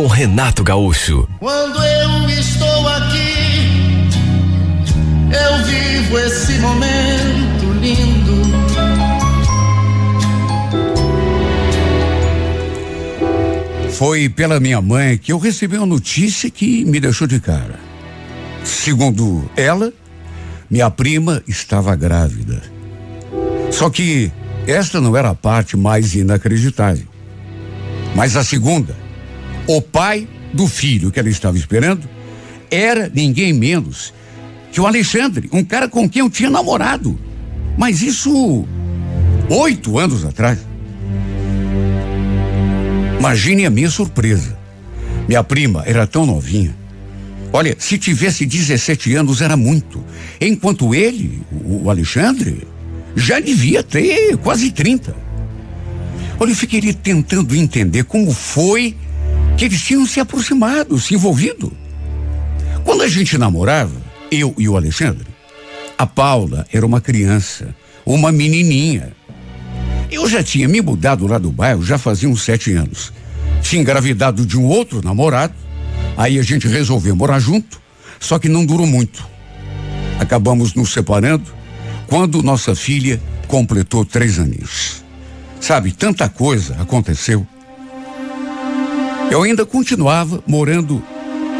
com Renato Gaúcho. Quando eu estou aqui, eu vivo esse momento lindo. Foi pela minha mãe que eu recebi uma notícia que me deixou de cara. Segundo ela, minha prima estava grávida. Só que esta não era a parte mais inacreditável. Mas a segunda, o pai do filho que ela estava esperando era ninguém menos que o Alexandre, um cara com quem eu tinha namorado. Mas isso oito anos atrás. Imagine a minha surpresa. Minha prima era tão novinha. Olha, se tivesse 17 anos era muito. Enquanto ele, o Alexandre, já devia ter quase 30. Olha, eu fiquei tentando entender como foi que eles tinham se aproximado, se envolvido. Quando a gente namorava, eu e o Alexandre, a Paula era uma criança, uma menininha. Eu já tinha me mudado lá do bairro já fazia uns sete anos. Tinha engravidado de um outro namorado. Aí a gente resolveu morar junto, só que não durou muito. Acabamos nos separando quando nossa filha completou três aninhos. Sabe, tanta coisa aconteceu. Eu ainda continuava morando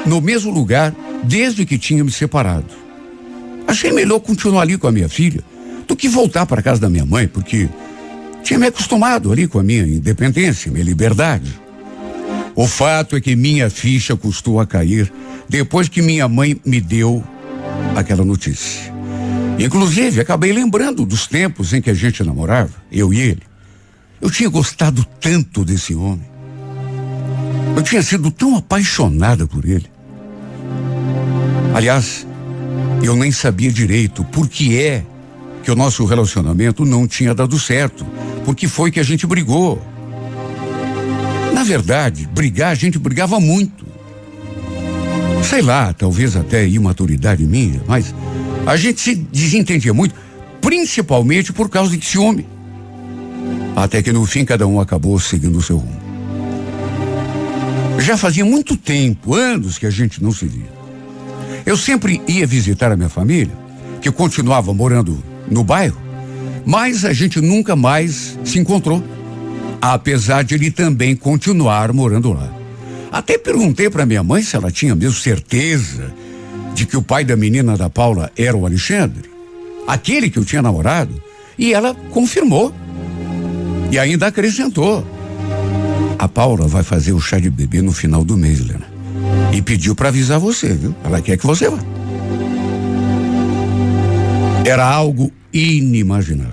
no mesmo lugar desde que tinha me separado. Achei melhor continuar ali com a minha filha do que voltar para casa da minha mãe, porque tinha me acostumado ali com a minha independência, minha liberdade. O fato é que minha ficha custou a cair depois que minha mãe me deu aquela notícia. Inclusive, acabei lembrando dos tempos em que a gente namorava, eu e ele. Eu tinha gostado tanto desse homem. Eu tinha sido tão apaixonada por ele. Aliás, eu nem sabia direito por que é que o nosso relacionamento não tinha dado certo. Por que foi que a gente brigou? Na verdade, brigar, a gente brigava muito. Sei lá, talvez até imaturidade minha, mas a gente se desentendia muito, principalmente por causa de ciúme. Até que no fim cada um acabou seguindo o seu rumo. Já fazia muito tempo, anos que a gente não se via. Eu sempre ia visitar a minha família, que continuava morando no bairro, mas a gente nunca mais se encontrou, apesar de ele também continuar morando lá. Até perguntei para minha mãe se ela tinha mesmo certeza de que o pai da menina da Paula era o Alexandre, aquele que eu tinha namorado, e ela confirmou. E ainda acrescentou: A Paula vai fazer o chá de bebê no final do mês, Helena. E pediu para avisar você, viu? Ela quer que você vá. Era algo inimaginável.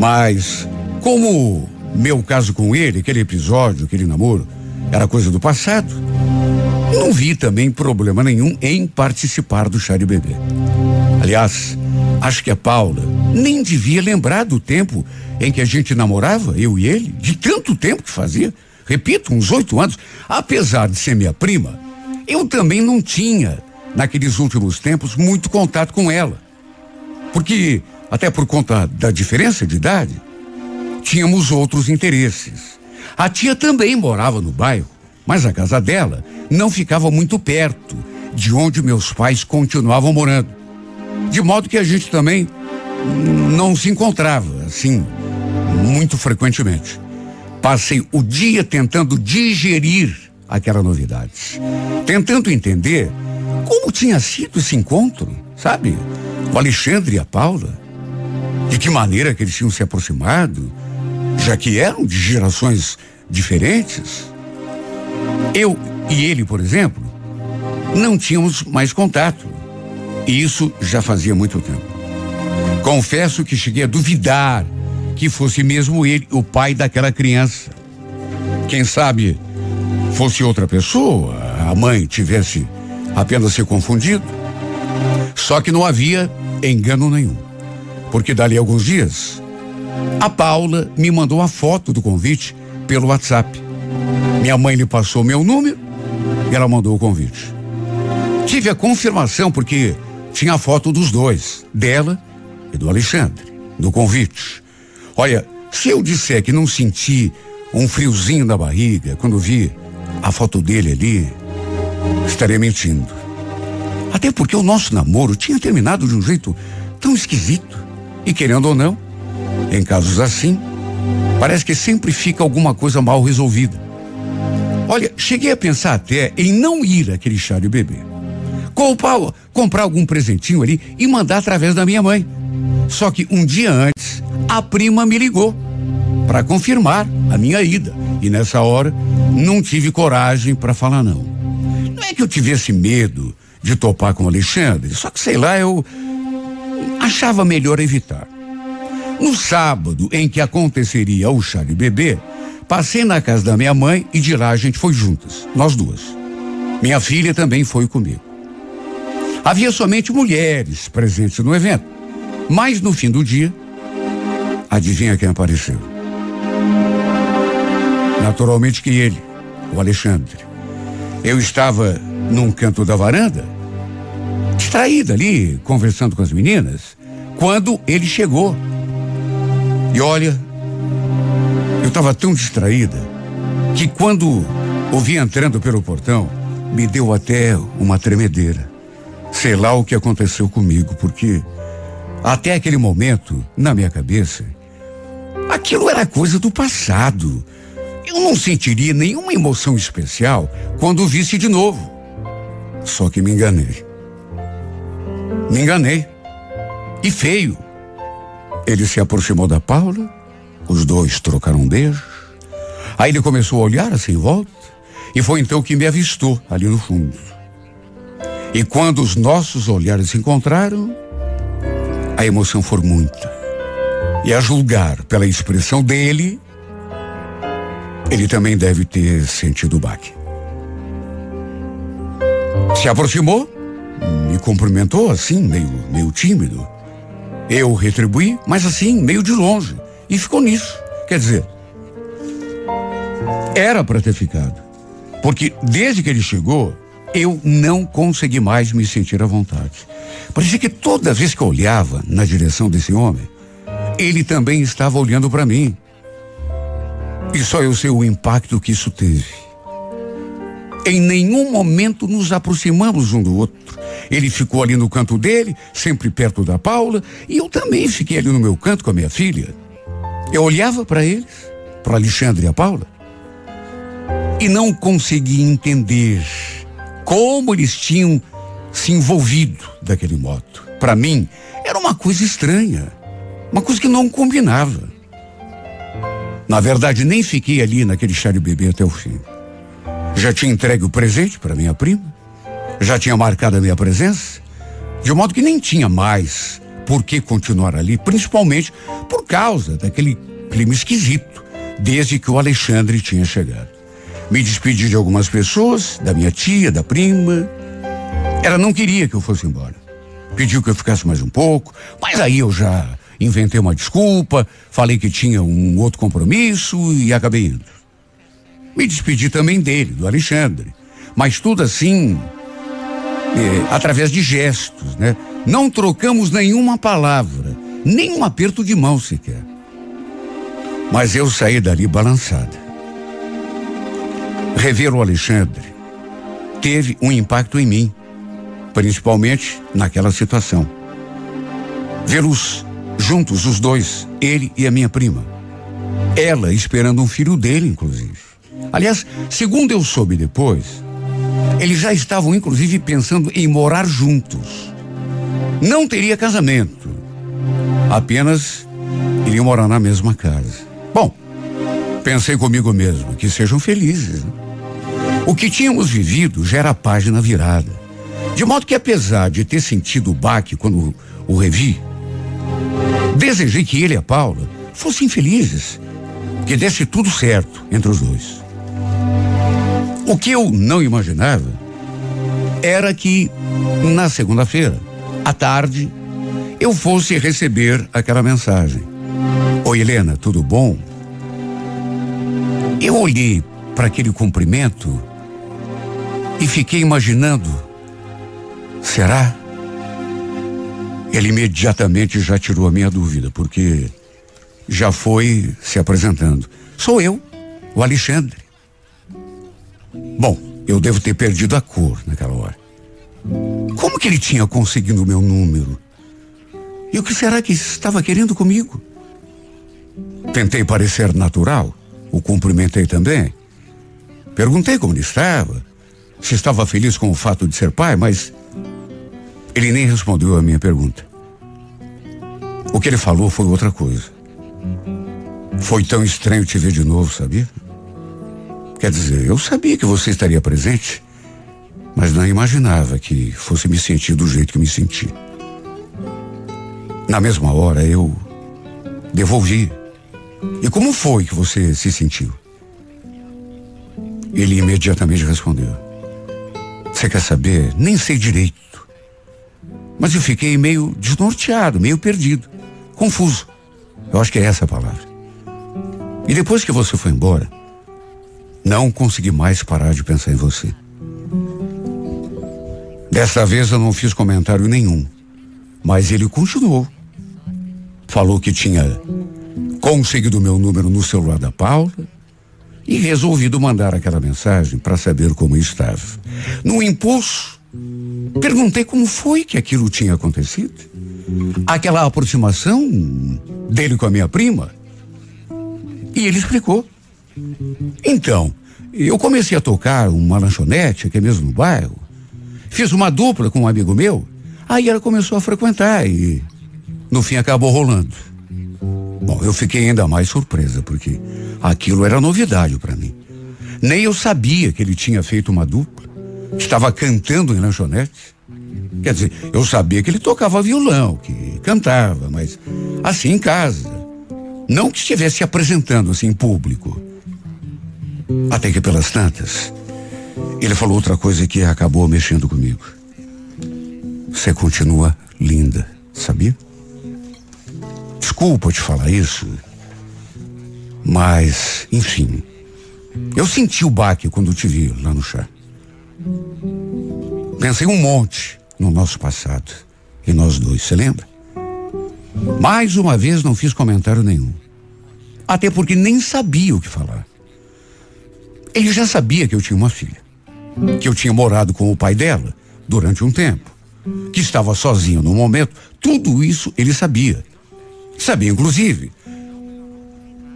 Mas, como meu caso com ele, aquele episódio, aquele namoro, era coisa do passado, não vi também problema nenhum em participar do chá de bebê. Aliás, acho que a Paula nem devia lembrar do tempo em que a gente namorava, eu e ele, de tanto tempo que fazia. Repito, uns oito anos. Apesar de ser minha prima, eu também não tinha, naqueles últimos tempos, muito contato com ela. Porque, até por conta da diferença de idade, tínhamos outros interesses. A tia também morava no bairro, mas a casa dela não ficava muito perto de onde meus pais continuavam morando. De modo que a gente também não se encontrava, assim, muito frequentemente. Passei o dia tentando digerir aquela novidade, tentando entender como tinha sido esse encontro, sabe? O Alexandre e a Paula. De que maneira que eles tinham se aproximado, já que eram de gerações diferentes. Eu e ele, por exemplo, não tínhamos mais contato. E isso já fazia muito tempo. Confesso que cheguei a duvidar que fosse mesmo ele o pai daquela criança. Quem sabe fosse outra pessoa, a mãe tivesse apenas ser confundido. Só que não havia engano nenhum. Porque dali a alguns dias, a Paula me mandou a foto do convite pelo WhatsApp. Minha mãe lhe passou meu número e ela mandou o convite. Tive a confirmação porque tinha a foto dos dois, dela e do Alexandre, do convite. Olha, se eu disser que não senti um friozinho na barriga quando vi a foto dele ali, estarei mentindo. Até porque o nosso namoro tinha terminado de um jeito tão esquisito. E querendo ou não, em casos assim, parece que sempre fica alguma coisa mal resolvida. Olha, cheguei a pensar até em não ir àquele chá de bebê. Comprar, comprar algum presentinho ali e mandar através da minha mãe. Só que um dia antes, a prima me ligou para confirmar a minha ida. E nessa hora, não tive coragem para falar não. Não é que eu tivesse medo de topar com o Alexandre, só que sei lá, eu achava melhor evitar. No sábado em que aconteceria o chá de bebê, passei na casa da minha mãe e de lá a gente foi juntas, nós duas. Minha filha também foi comigo. Havia somente mulheres presentes no evento, mas no fim do dia, adivinha quem apareceu? Naturalmente que ele, o Alexandre. Eu estava num canto da varanda, distraída ali, conversando com as meninas, quando ele chegou. E olha, eu estava tão distraída que quando o vi entrando pelo portão, me deu até uma tremedeira. Sei lá o que aconteceu comigo, porque até aquele momento, na minha cabeça, aquilo era coisa do passado. Eu não sentiria nenhuma emoção especial quando o visse de novo. Só que me enganei. Me enganei. E feio. Ele se aproximou da Paula, os dois trocaram um. Aí ele começou a olhar assim em volta, e foi então que me avistou ali no fundo. E quando os nossos olhares se encontraram, a emoção foi muita. E a julgar pela expressão dele, ele também deve ter sentido o baque. Se aproximou, me cumprimentou assim, meio, meio tímido. Eu retribuí, mas assim, meio de longe. E ficou nisso. Quer dizer, era para ter ficado. Porque desde que ele chegou, eu não consegui mais me sentir à vontade. Parecia que toda vez que eu olhava na direção desse homem, ele também estava olhando para mim. E só eu sei o impacto que isso teve. Em nenhum momento nos aproximamos um do outro. Ele ficou ali no canto dele, sempre perto da Paula, e eu também fiquei ali no meu canto com a minha filha. Eu olhava para eles, para Alexandre e a Paula, e não conseguia entender como eles tinham se envolvido daquele modo. Para mim, era uma coisa estranha, uma coisa que não combinava. Na verdade, nem fiquei ali naquele chá de bebê até o fim. Já tinha entregue o presente para minha prima, já tinha marcado a minha presença, de modo que nem tinha mais por que continuar ali, principalmente por causa daquele clima esquisito, desde que o Alexandre tinha chegado. Me despedi de algumas pessoas, da minha tia, da prima. Ela não queria que eu fosse embora. Pediu que eu ficasse mais um pouco, mas aí eu já inventei uma desculpa, falei que tinha um outro compromisso e acabei indo. Me despedi também dele, do Alexandre. Mas tudo assim, é, através de gestos, né? Não trocamos nenhuma palavra, nem um aperto de mão sequer. Mas eu saí dali balançada. Rever o Alexandre teve um impacto em mim, principalmente naquela situação. Vê-los juntos, os dois, ele e a minha prima. Ela esperando um filho dele, inclusive. Aliás, segundo eu soube depois, eles já estavam, inclusive, pensando em morar juntos. Não teria casamento, apenas iriam morar na mesma casa. Bom, pensei comigo mesmo, que sejam felizes. Né? O que tínhamos vivido já era página virada. De modo que, apesar de ter sentido o baque quando o revi, desejei que ele e a Paula fossem felizes, que desse tudo certo entre os dois. O que eu não imaginava era que na segunda-feira, à tarde, eu fosse receber aquela mensagem. Oi, Helena, tudo bom? Eu olhei para aquele cumprimento e fiquei imaginando: será? Ele imediatamente já tirou a minha dúvida, porque já foi se apresentando. Sou eu, o Alexandre. Bom, eu devo ter perdido a cor naquela hora. Como que ele tinha conseguido o meu número? E o que será que estava querendo comigo? Tentei parecer natural, o cumprimentei também. Perguntei como ele estava, se estava feliz com o fato de ser pai, mas ele nem respondeu a minha pergunta. O que ele falou foi outra coisa. Foi tão estranho te ver de novo, sabia? Quer dizer, eu sabia que você estaria presente, mas não imaginava que fosse me sentir do jeito que me senti. Na mesma hora eu devolvi. E como foi que você se sentiu? Ele imediatamente respondeu: Você quer saber? Nem sei direito. Mas eu fiquei meio desnorteado, meio perdido, confuso. Eu acho que é essa a palavra. E depois que você foi embora, não consegui mais parar de pensar em você. Desta vez eu não fiz comentário nenhum, mas ele continuou. Falou que tinha conseguido meu número no celular da Paula e resolvido mandar aquela mensagem para saber como estava. No impulso, perguntei como foi que aquilo tinha acontecido. Aquela aproximação dele com a minha prima. E ele explicou. Então, eu comecei a tocar uma lanchonete aqui mesmo no bairro. Fiz uma dupla com um amigo meu. Aí ela começou a frequentar e no fim acabou rolando. Bom, eu fiquei ainda mais surpresa porque aquilo era novidade para mim. Nem eu sabia que ele tinha feito uma dupla. Estava cantando em lanchonete. Quer dizer, eu sabia que ele tocava violão, que cantava, mas assim em casa. Não que estivesse apresentando assim em público. Até que pelas tantas, ele falou outra coisa que acabou mexendo comigo. Você continua linda, sabia? Desculpa te falar isso, mas, enfim, eu senti o baque quando te vi lá no chá. Pensei um monte no nosso passado e nós dois, você lembra? Mais uma vez não fiz comentário nenhum. Até porque nem sabia o que falar. Ele já sabia que eu tinha uma filha, que eu tinha morado com o pai dela durante um tempo, que estava sozinho no momento. Tudo isso ele sabia. Sabia, inclusive,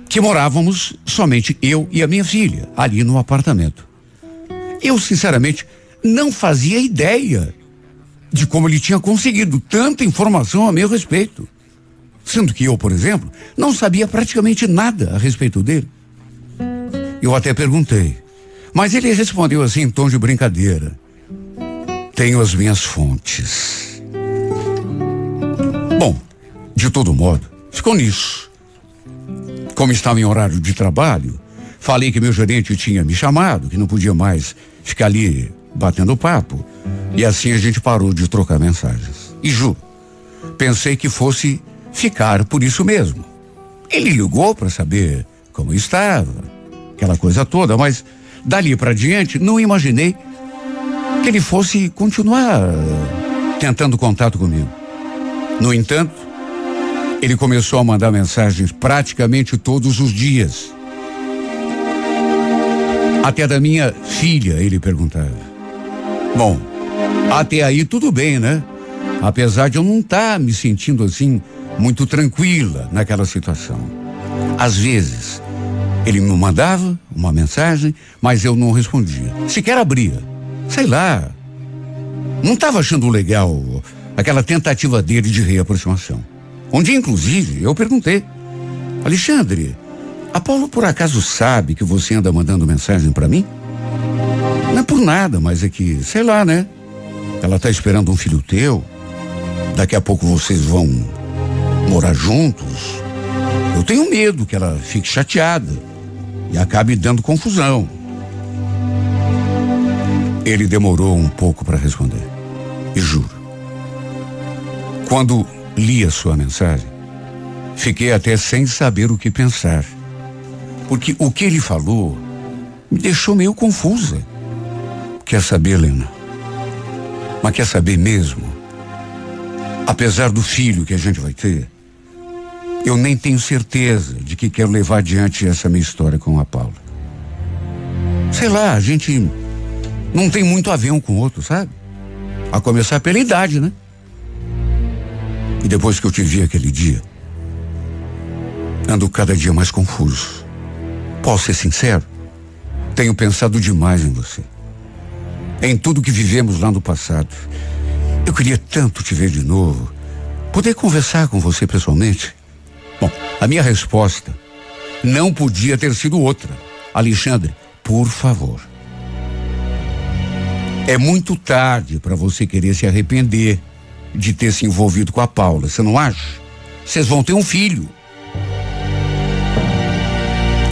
que morávamos somente eu e a minha filha ali no apartamento. Eu, sinceramente, não fazia ideia de como ele tinha conseguido tanta informação a meu respeito. Sendo que eu, por exemplo, não sabia praticamente nada a respeito dele. Eu até perguntei, mas ele respondeu assim em tom de brincadeira: Tenho as minhas fontes. Bom, de todo modo, ficou nisso. Como estava em horário de trabalho, falei que meu gerente tinha me chamado, que não podia mais ficar ali batendo papo. E assim a gente parou de trocar mensagens. E Ju, pensei que fosse ficar por isso mesmo. Ele ligou para saber como estava, aquela coisa toda, mas dali para diante não imaginei que ele fosse continuar tentando contato comigo. No entanto, ele começou a mandar mensagens praticamente todos os dias. Até da minha filha, ele perguntava. Bom, até aí tudo bem, né? Apesar de eu não estar tá me sentindo assim muito tranquila naquela situação. Às vezes, ele me mandava uma mensagem, mas eu não respondia. Sequer abria. Sei lá. Não estava achando legal aquela tentativa dele de reaproximação. Dia, inclusive, eu perguntei: Alexandre, a Paulo por acaso sabe que você anda mandando mensagem para mim? Não é por nada, mas é que, sei lá, né? Ela tá esperando um filho teu. Daqui a pouco vocês vão morar juntos. Eu tenho medo que ela fique chateada e acabe dando confusão. Ele demorou um pouco para responder. E juro, quando li a sua mensagem, fiquei até sem saber o que pensar. Porque o que ele falou me deixou meio confusa. Quer saber, Helena? Mas quer saber mesmo? Apesar do filho que a gente vai ter, eu nem tenho certeza de que quero levar adiante essa minha história com a Paula. Sei lá, a gente não tem muito a ver um com o outro, sabe? A começar pela idade, né? E depois que eu te vi aquele dia, ando cada dia mais confuso. Posso ser sincero? Tenho pensado demais em você. Em tudo que vivemos lá no passado. Eu queria tanto te ver de novo. Poder conversar com você pessoalmente. Bom, a minha resposta não podia ter sido outra. Alexandre, por favor. É muito tarde para você querer se arrepender de ter se envolvido com a Paula, você não acha? Vocês vão ter um filho.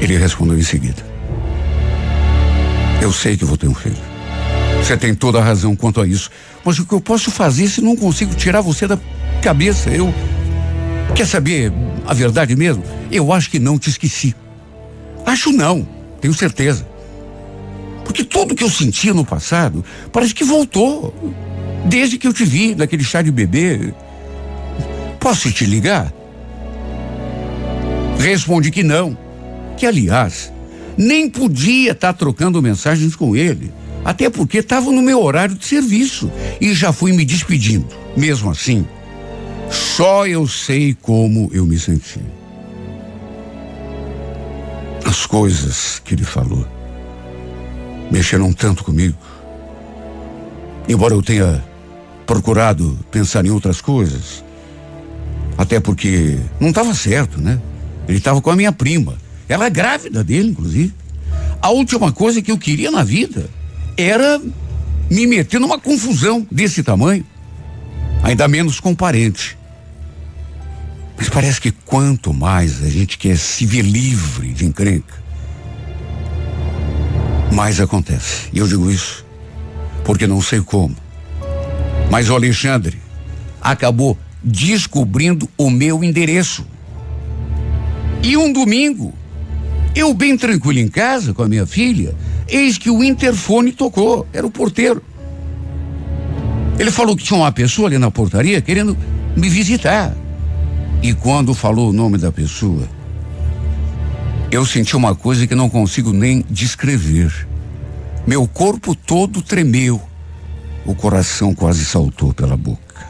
Ele respondeu em seguida. Eu sei que vou ter um filho. Você tem toda a razão quanto a isso. Mas o que eu posso fazer se não consigo tirar você da cabeça? Eu. Quer saber a verdade mesmo? Eu acho que não te esqueci. Acho não, tenho certeza. Porque tudo que eu sentia no passado parece que voltou. Desde que eu te vi naquele chá de bebê. Posso te ligar? Respondi que não. Que, aliás, nem podia estar tá trocando mensagens com ele. Até porque estava no meu horário de serviço. E já fui me despedindo. Mesmo assim, só eu sei como eu me senti. As coisas que ele falou mexeram tanto comigo. Embora eu tenha procurado pensar em outras coisas, até porque não estava certo, né? Ele estava com a minha prima. Ela é grávida dele, inclusive. A última coisa que eu queria na vida era me meter numa confusão desse tamanho. Ainda menos com parente. Mas parece que quanto mais a gente quer se ver livre de encrenca, mais acontece. E eu digo isso porque não sei como. Mas o Alexandre acabou descobrindo o meu endereço. E um domingo, eu bem tranquilo em casa com a minha filha, eis que o interfone tocou, era o porteiro. Ele falou que tinha uma pessoa ali na portaria querendo me visitar. E quando falou o nome da pessoa, eu senti uma coisa que não consigo nem descrever. Meu corpo todo tremeu. O coração quase saltou pela boca.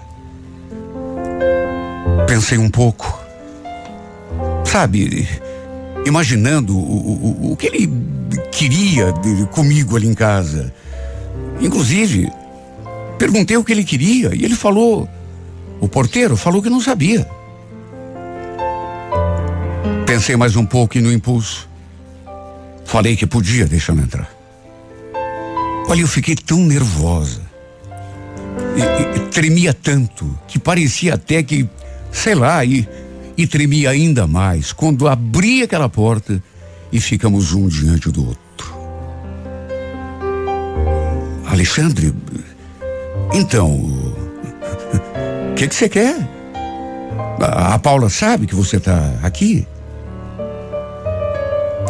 Pensei um pouco. Sabe, imaginando o, o, o que ele queria de, comigo ali em casa. Inclusive, perguntei o que ele queria e ele falou. O porteiro falou que não sabia. Pensei mais um pouco e no impulso. Falei que podia deixar-me entrar. Olha, eu fiquei tão nervosa. E, e, tremia tanto que parecia até que, sei lá, e, e tremia ainda mais quando abri aquela porta e ficamos um diante do outro. Alexandre, então, o que você que quer? A, a Paula sabe que você está aqui?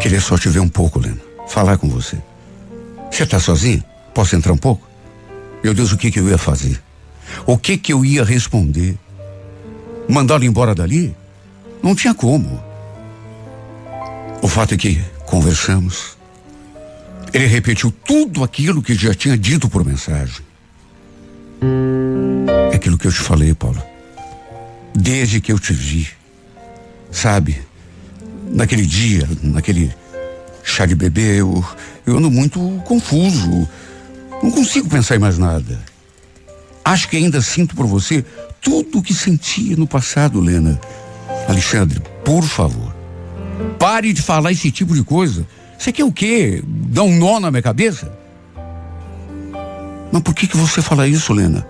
Queria só te ver um pouco, Lena. Falar com você. Você está sozinho? Posso entrar um pouco? Meu Deus, o que, que eu ia fazer? O que que eu ia responder? Mandá-lo embora dali? Não tinha como. O fato é que conversamos. Ele repetiu tudo aquilo que já tinha dito por mensagem. É aquilo que eu te falei, Paulo. Desde que eu te vi. Sabe? naquele dia, naquele chá de bebê, eu, eu ando muito confuso. Não consigo pensar em mais nada. Acho que ainda sinto por você tudo o que sentia no passado, Lena. Alexandre, por favor, pare de falar esse tipo de coisa. Você quer o quê? Dar um nó na minha cabeça? Mas por que que você fala isso, Lena?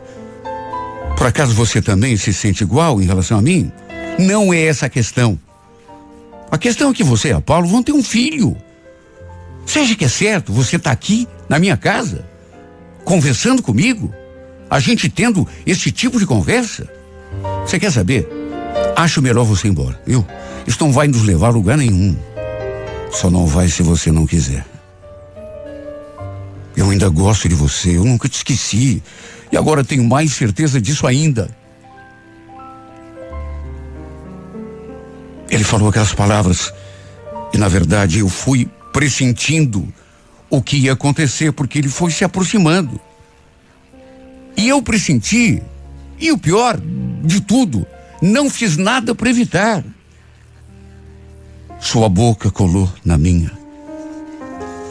Por acaso você também se sente igual em relação a mim? Não é essa a questão. A questão é que você e a Paulo vão ter um filho. Seja que é certo, você está aqui na minha casa. Conversando comigo, a gente tendo esse tipo de conversa. Você quer saber? Acho melhor você ir embora, viu? Isso não vai nos levar a lugar nenhum. Só não vai se você não quiser. Eu ainda gosto de você, eu nunca te esqueci. E agora tenho mais certeza disso ainda. Ele falou aquelas palavras e, na verdade, eu fui pressentindo o que ia acontecer, porque ele foi se aproximando. E eu pressenti, e o pior de tudo, não fiz nada para evitar. Sua boca colou na minha,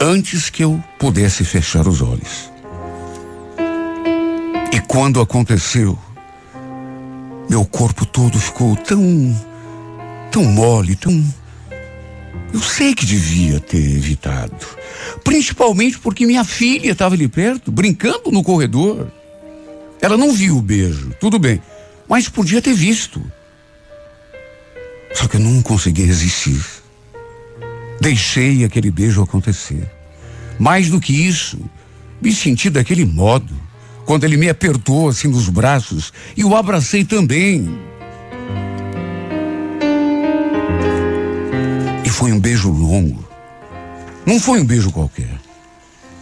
antes que eu pudesse fechar os olhos. E quando aconteceu, meu corpo todo ficou tão tão mole, tão. Eu sei que devia ter evitado. Principalmente porque minha filha estava ali perto, brincando no corredor. Ela não viu o beijo, tudo bem, mas podia ter visto. Só que eu não consegui resistir. Deixei aquele beijo acontecer. Mais do que isso, me senti daquele modo, quando ele me apertou assim nos braços e o abracei também. Foi um beijo longo. Não foi um beijo qualquer.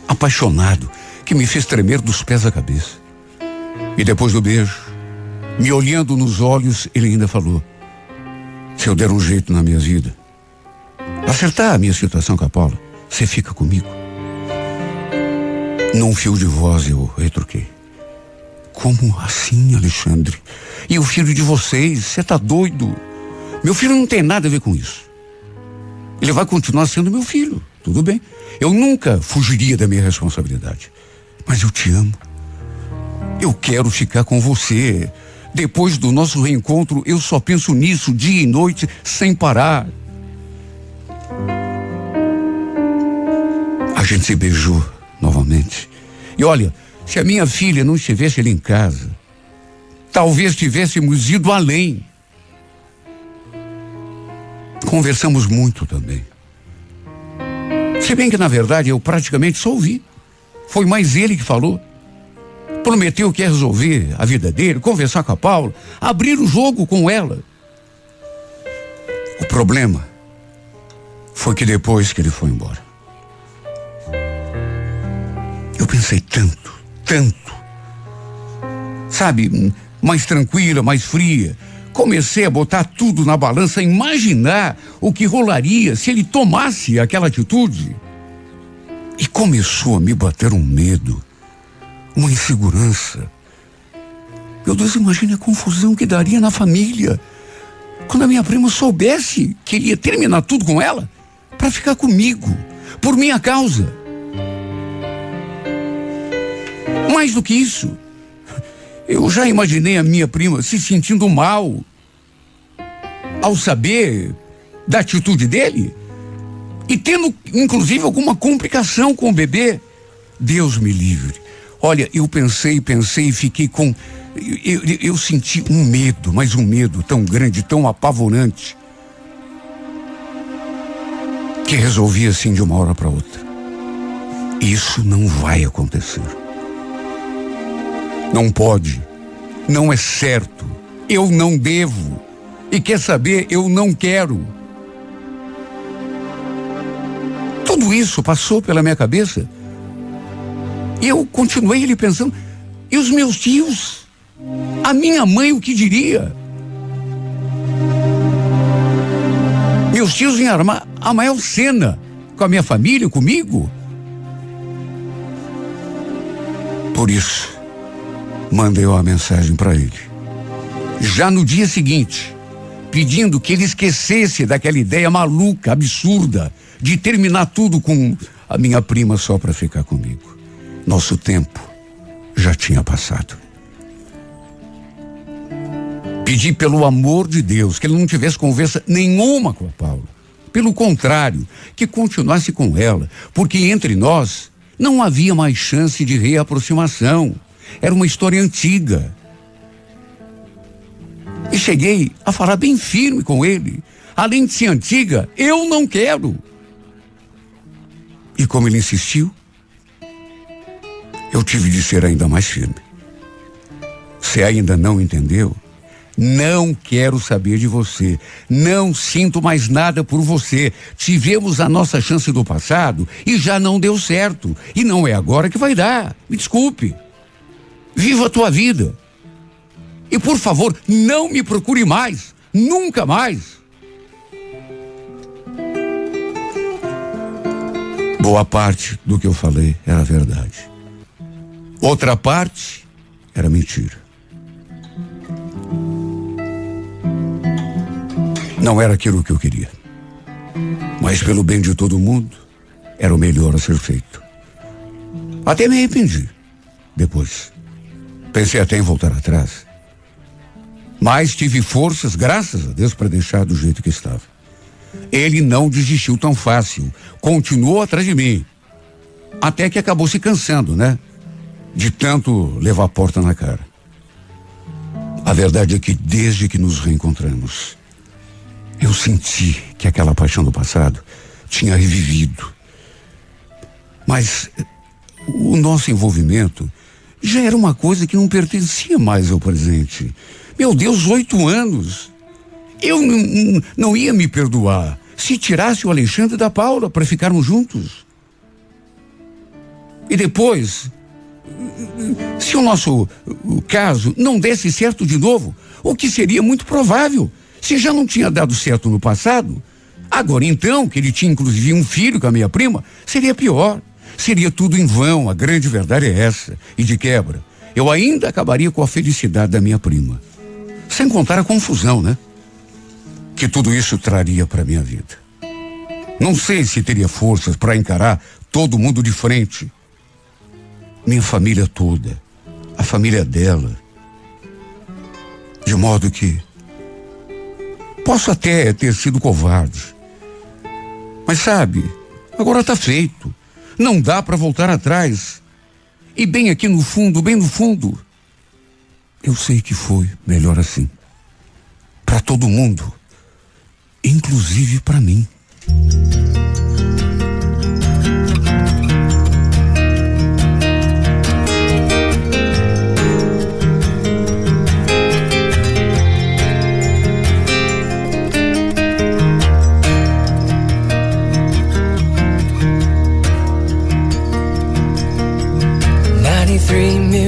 Apaixonado, que me fez tremer dos pés à cabeça. E depois do beijo, me olhando nos olhos, ele ainda falou: Se eu der um jeito na minha vida, acertar a minha situação com a Paula, você fica comigo. Num fio de voz eu retruquei. Como assim, Alexandre? E o filho de vocês? Você tá doido? Meu filho não tem nada a ver com isso. Ele vai continuar sendo meu filho, tudo bem. Eu nunca fugiria da minha responsabilidade. Mas eu te amo. Eu quero ficar com você. Depois do nosso reencontro, eu só penso nisso dia e noite, sem parar. A gente se beijou novamente. E olha, se a minha filha não estivesse ali em casa, talvez tivéssemos ido além. Conversamos muito também. Se bem que, na verdade, eu praticamente só ouvi. Foi mais ele que falou. Prometeu que ia resolver a vida dele, conversar com a Paula, abrir o jogo com ela. O problema foi que depois que ele foi embora, eu pensei tanto, tanto. Sabe, mais tranquila, mais fria Comecei a botar tudo na balança, imaginar o que rolaria se ele tomasse aquela atitude. E começou a me bater um medo, uma insegurança. Meu Deus, imagine a confusão que daria na família quando a minha prima soubesse que ele ia terminar tudo com ela para ficar comigo, por minha causa. Mais do que isso, eu já imaginei a minha prima se sentindo mal ao saber da atitude dele e tendo, inclusive, alguma complicação com o bebê. Deus me livre. Olha, eu pensei, pensei e fiquei com. Eu, eu, eu senti um medo, mas um medo tão grande, tão apavorante, que resolvi assim de uma hora para outra. Isso não vai acontecer. Não pode. Não é certo. Eu não devo. E quer saber, eu não quero. Tudo isso passou pela minha cabeça. E eu continuei ele pensando, e os meus tios? A minha mãe o que diria? Meus tios em armar a maior cena com a minha família, comigo. Por isso, mandei uma mensagem para ele. Já no dia seguinte, pedindo que ele esquecesse daquela ideia maluca, absurda, de terminar tudo com a minha prima só para ficar comigo. Nosso tempo já tinha passado. Pedi pelo amor de Deus que ele não tivesse conversa nenhuma com a Paula. Pelo contrário, que continuasse com ela, porque entre nós não havia mais chance de reaproximação. Era uma história antiga. E cheguei a falar bem firme com ele. Além de ser antiga, eu não quero. E como ele insistiu, eu tive de ser ainda mais firme. Se ainda não entendeu, não quero saber de você. Não sinto mais nada por você. Tivemos a nossa chance do passado e já não deu certo. E não é agora que vai dar. Me desculpe. Viva a tua vida. E por favor, não me procure mais. Nunca mais. Boa parte do que eu falei era verdade. Outra parte era mentira. Não era aquilo que eu queria. Mas pelo bem de todo mundo, era o melhor a ser feito. Até me arrependi. Depois. Pensei até em voltar atrás. Mas tive forças, graças a Deus, para deixar do jeito que estava. Ele não desistiu tão fácil. Continuou atrás de mim. Até que acabou se cansando, né? De tanto levar a porta na cara. A verdade é que desde que nos reencontramos, eu senti que aquela paixão do passado tinha revivido. Mas o nosso envolvimento já era uma coisa que não pertencia mais ao presente. Meu Deus, oito anos. Eu não ia me perdoar se tirasse o Alexandre da Paula para ficarmos juntos. E depois, se o nosso caso não desse certo de novo, o que seria muito provável, se já não tinha dado certo no passado, agora então, que ele tinha inclusive um filho com a minha prima, seria pior. Seria tudo em vão, a grande verdade é essa. E de quebra, eu ainda acabaria com a felicidade da minha prima. Sem contar a confusão, né? Que tudo isso traria para minha vida. Não sei se teria forças para encarar todo mundo de frente minha família toda, a família dela. De modo que posso até ter sido covarde. Mas sabe, agora está feito. Não dá para voltar atrás. E bem aqui no fundo, bem no fundo, eu sei que foi melhor assim. Para todo mundo, inclusive para mim. 93 million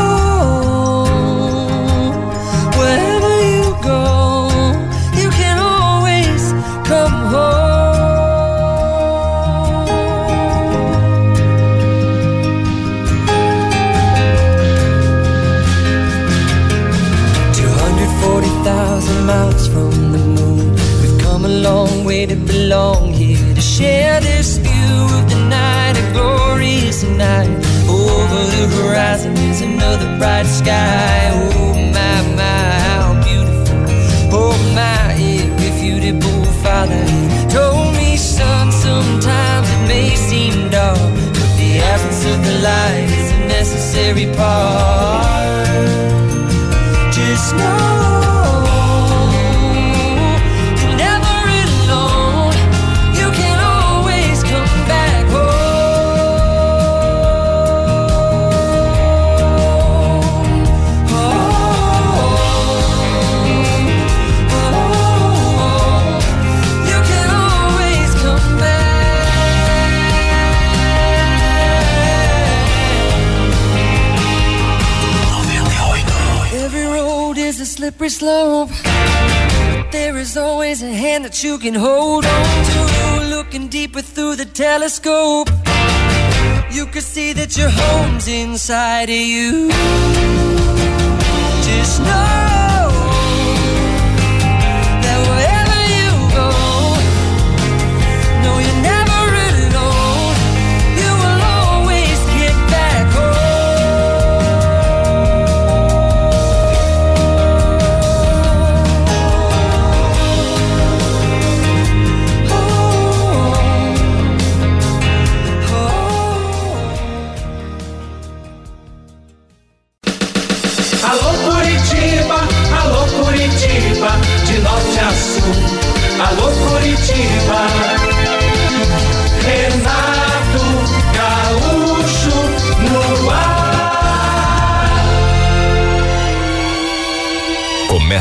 to belong here to share this view of the night, a glorious night. Over the horizon is another bright sky. Oh my, my, how beautiful. Oh my, irrefutable father. He told me, son, sometimes it may seem dark, but the absence of the light is a necessary part. Just know. Slope. There is always a hand that you can hold on to. Looking deeper through the telescope, you can see that your home's inside of you. Just know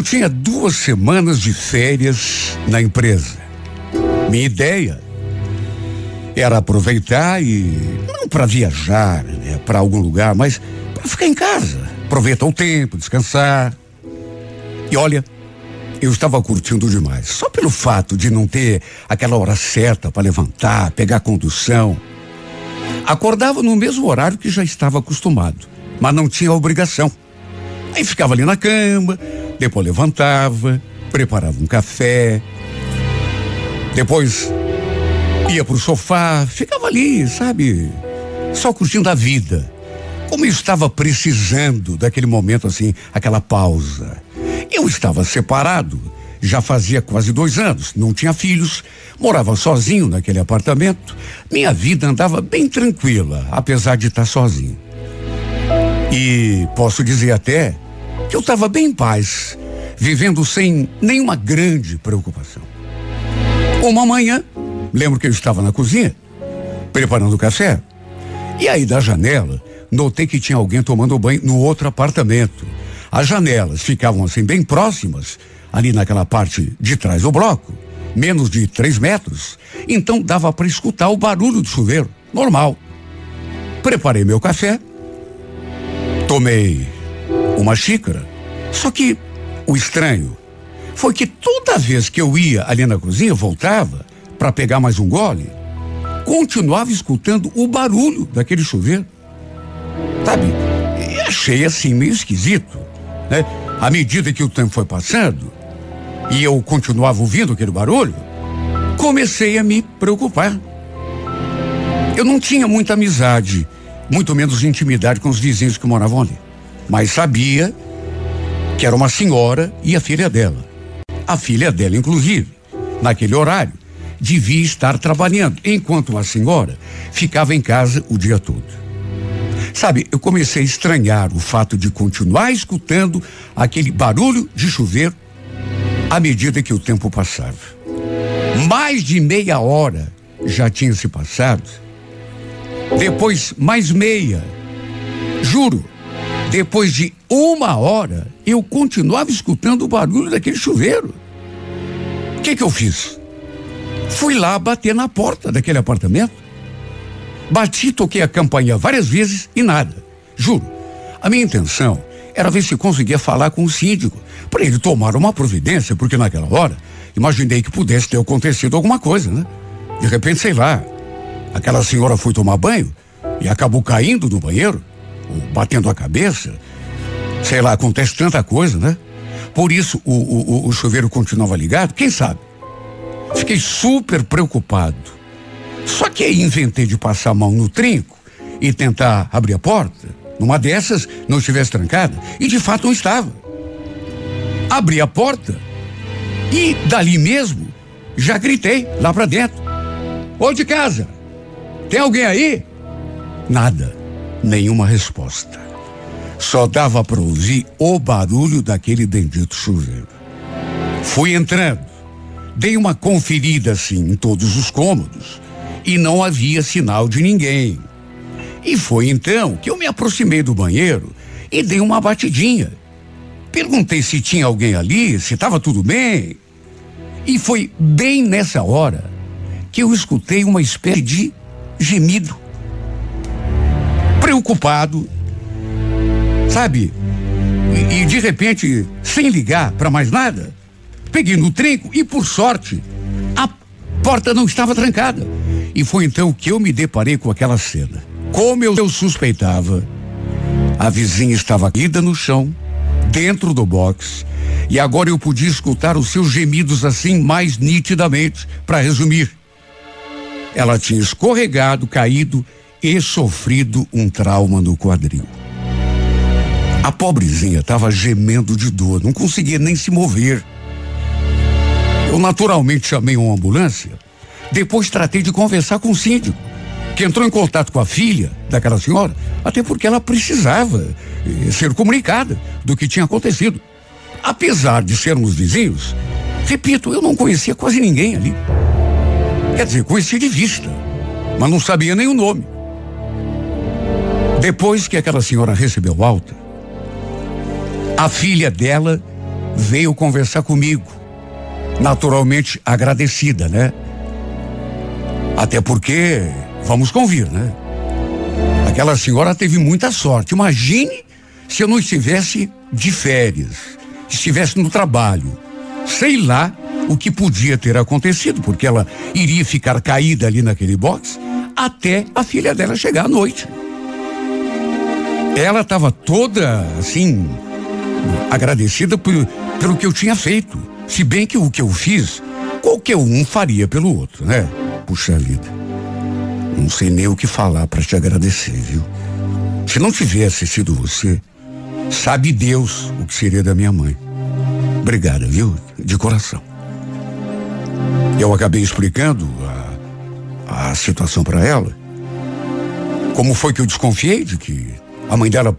Eu tinha duas semanas de férias na empresa. Minha ideia era aproveitar e não para viajar, né, para algum lugar, mas para ficar em casa, aproveitar o tempo, descansar. E olha, eu estava curtindo demais, só pelo fato de não ter aquela hora certa para levantar, pegar condução. Acordava no mesmo horário que já estava acostumado, mas não tinha obrigação. Aí ficava ali na cama, depois levantava, preparava um café, depois ia pro sofá, ficava ali, sabe? Só curtindo a vida. Como eu estava precisando daquele momento assim, aquela pausa. Eu estava separado, já fazia quase dois anos, não tinha filhos, morava sozinho naquele apartamento. Minha vida andava bem tranquila, apesar de estar sozinho. E posso dizer até que eu estava bem em paz, vivendo sem nenhuma grande preocupação. Uma manhã, lembro que eu estava na cozinha, preparando o café, e aí da janela, notei que tinha alguém tomando banho no outro apartamento. As janelas ficavam assim bem próximas, ali naquela parte de trás do bloco, menos de três metros, então dava para escutar o barulho do chuveiro, normal. Preparei meu café, tomei uma xícara, só que o estranho foi que toda vez que eu ia ali na cozinha, voltava para pegar mais um gole, continuava escutando o barulho daquele chuveiro. Sabe? E achei assim meio esquisito, né? À medida que o tempo foi passando e eu continuava ouvindo aquele barulho, comecei a me preocupar. Eu não tinha muita amizade, muito menos intimidade com os vizinhos que moravam ali, mas sabia que era uma senhora e a filha dela. A filha dela, inclusive, naquele horário, devia estar trabalhando, enquanto a senhora ficava em casa o dia todo. Sabe, eu comecei a estranhar o fato de continuar escutando aquele barulho de chuveiro à medida que o tempo passava. Mais de meia hora já tinha se passado. Depois, mais meia. Juro, depois de uma hora, eu continuava escutando o barulho daquele chuveiro. O que que eu fiz? Fui lá bater na porta daquele apartamento. Bati, toquei a campainha várias vezes e nada. Juro. A minha intenção era ver se conseguia falar com o síndico, para ele tomar uma providência, porque naquela hora imaginei que pudesse ter acontecido alguma coisa, né? De repente, sei lá, aquela senhora foi tomar banho e acabou caindo no banheiro, batendo a cabeça. Sei lá, acontece tanta coisa, né? Por isso o, o, o chuveiro continuava ligado, quem sabe? Fiquei super preocupado. Só que aí inventei de passar a mão no trinco e tentar abrir a porta. Numa dessas, não estivesse trancada. E de fato não estava. Abri a porta e dali mesmo já gritei lá para dentro. Ô de casa, tem alguém aí? Nada, nenhuma resposta. Só dava para ouvir o barulho daquele bendito chuveiro. Fui entrando, dei uma conferida assim em todos os cômodos e não havia sinal de ninguém. E foi então que eu me aproximei do banheiro e dei uma batidinha. Perguntei se tinha alguém ali, se estava tudo bem. E foi bem nessa hora que eu escutei uma espécie de gemido. Preocupado, sabe? E, e de repente, sem ligar para mais nada, peguei no trinco e, por sorte, a porta não estava trancada. E foi então que eu me deparei com aquela cena. Como eu, eu suspeitava, a vizinha estava caída no chão, dentro do box, E agora eu podia escutar os seus gemidos assim mais nitidamente. Para resumir, ela tinha escorregado, caído e sofrido um trauma no quadril. A pobrezinha estava gemendo de dor, não conseguia nem se mover. Eu naturalmente chamei uma ambulância. Depois tratei de conversar com o síndico, que entrou em contato com a filha daquela senhora, até porque ela precisava eh, ser comunicada do que tinha acontecido. Apesar de sermos vizinhos, repito, eu não conhecia quase ninguém ali. Quer dizer, conhecia de vista, mas não sabia nem o nome. Depois que aquela senhora recebeu alta, a filha dela veio conversar comigo. Naturalmente agradecida, né? Até porque, vamos convir, né? Aquela senhora teve muita sorte. Imagine se eu não estivesse de férias, estivesse no trabalho. Sei lá o que podia ter acontecido, porque ela iria ficar caída ali naquele box até a filha dela chegar à noite. Ela estava toda assim agradecida por, pelo que eu tinha feito. Se bem que o que eu fiz, qualquer um faria pelo outro, né? Puxa vida. Não sei nem o que falar para te agradecer, viu? Se não tivesse sido você, sabe Deus o que seria da minha mãe. Obrigada, viu? De coração. Eu acabei explicando a, a situação para ela. Como foi que eu desconfiei de que a mãe dela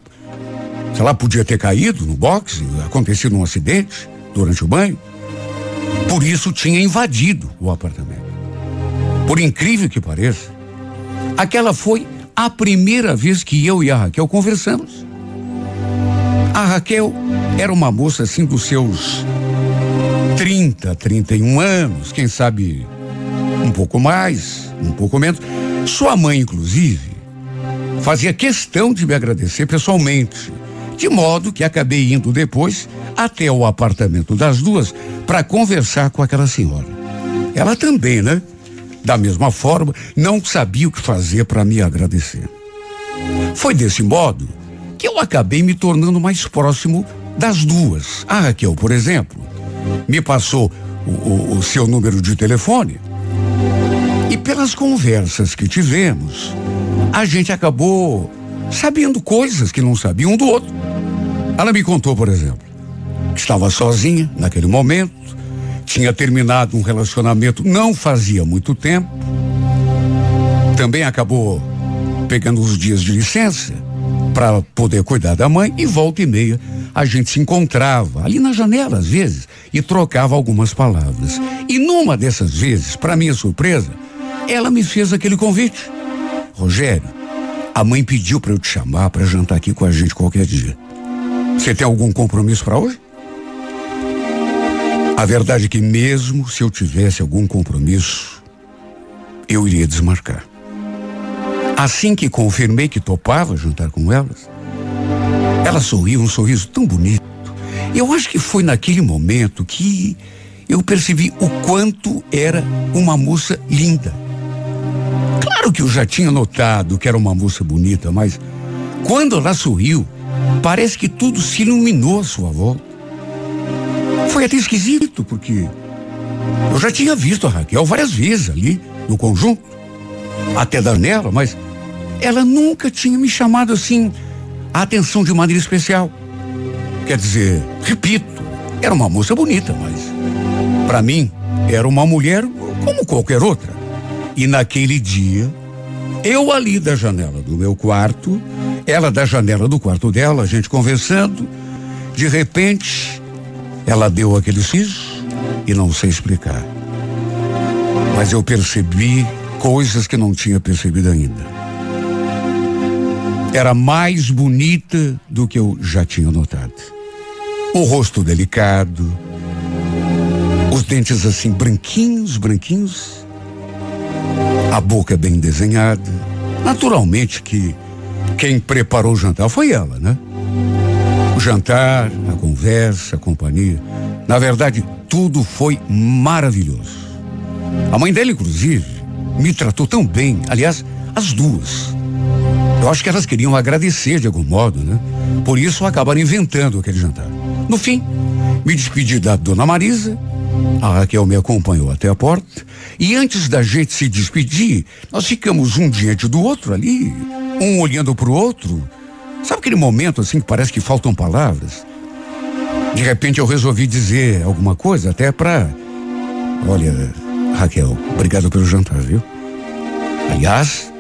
se ela podia ter caído no boxe, acontecido um acidente durante o banho. Por isso tinha invadido o apartamento. Por incrível que pareça, aquela foi a primeira vez que eu e a Raquel conversamos. A Raquel era uma moça assim dos seus 30, 31 anos, quem sabe um pouco mais, um pouco menos. Sua mãe, inclusive, fazia questão de me agradecer pessoalmente de modo que acabei indo depois até o apartamento das duas para conversar com aquela senhora. Ela também, né? Da mesma forma, não sabia o que fazer para me agradecer. Foi desse modo que eu acabei me tornando mais próximo das duas. A Raquel, por exemplo, me passou o, o, o seu número de telefone. E pelas conversas que tivemos, a gente acabou sabendo coisas que não sabia um do outro. Ela me contou, por exemplo, que estava sozinha naquele momento, tinha terminado um relacionamento não fazia muito tempo, também acabou pegando os dias de licença para poder cuidar da mãe e volta e meia a gente se encontrava ali na janela às vezes e trocava algumas palavras. E numa dessas vezes, para minha surpresa, ela me fez aquele convite. Rogério, a mãe pediu para eu te chamar para jantar aqui com a gente qualquer dia. Você tem algum compromisso para hoje? A verdade é que mesmo se eu tivesse algum compromisso, eu iria desmarcar. Assim que confirmei que topava jantar com elas, ela sorriu um sorriso tão bonito. Eu acho que foi naquele momento que eu percebi o quanto era uma moça linda. Claro que eu já tinha notado que era uma moça bonita, mas quando ela sorriu, Parece que tudo se iluminou à sua volta. Foi até esquisito, porque eu já tinha visto a Raquel várias vezes ali, no conjunto, até dar nela, mas ela nunca tinha me chamado assim a atenção de maneira especial. Quer dizer, repito, era uma moça bonita, mas para mim era uma mulher como qualquer outra. E naquele dia, eu ali da janela do meu quarto, ela da janela do quarto dela, a gente conversando. De repente, ela deu aquele siso e não sei explicar. Mas eu percebi coisas que não tinha percebido ainda. Era mais bonita do que eu já tinha notado. O rosto delicado, os dentes assim branquinhos, branquinhos, a boca bem desenhada. Naturalmente que quem preparou o jantar foi ela, né? O jantar, a conversa, a companhia. Na verdade, tudo foi maravilhoso. A mãe dela, inclusive, me tratou tão bem. Aliás, as duas. Eu acho que elas queriam agradecer de algum modo, né? Por isso acabaram inventando aquele jantar. No fim, Me despedi da dona Marisa. A Raquel me acompanhou até a porta. E antes da gente se despedir, nós ficamos um diante do outro ali, um olhando para o outro. Sabe aquele momento assim que parece que faltam palavras? De repente eu resolvi dizer alguma coisa, até para. Olha, Raquel, obrigado pelo jantar, viu? Aliás,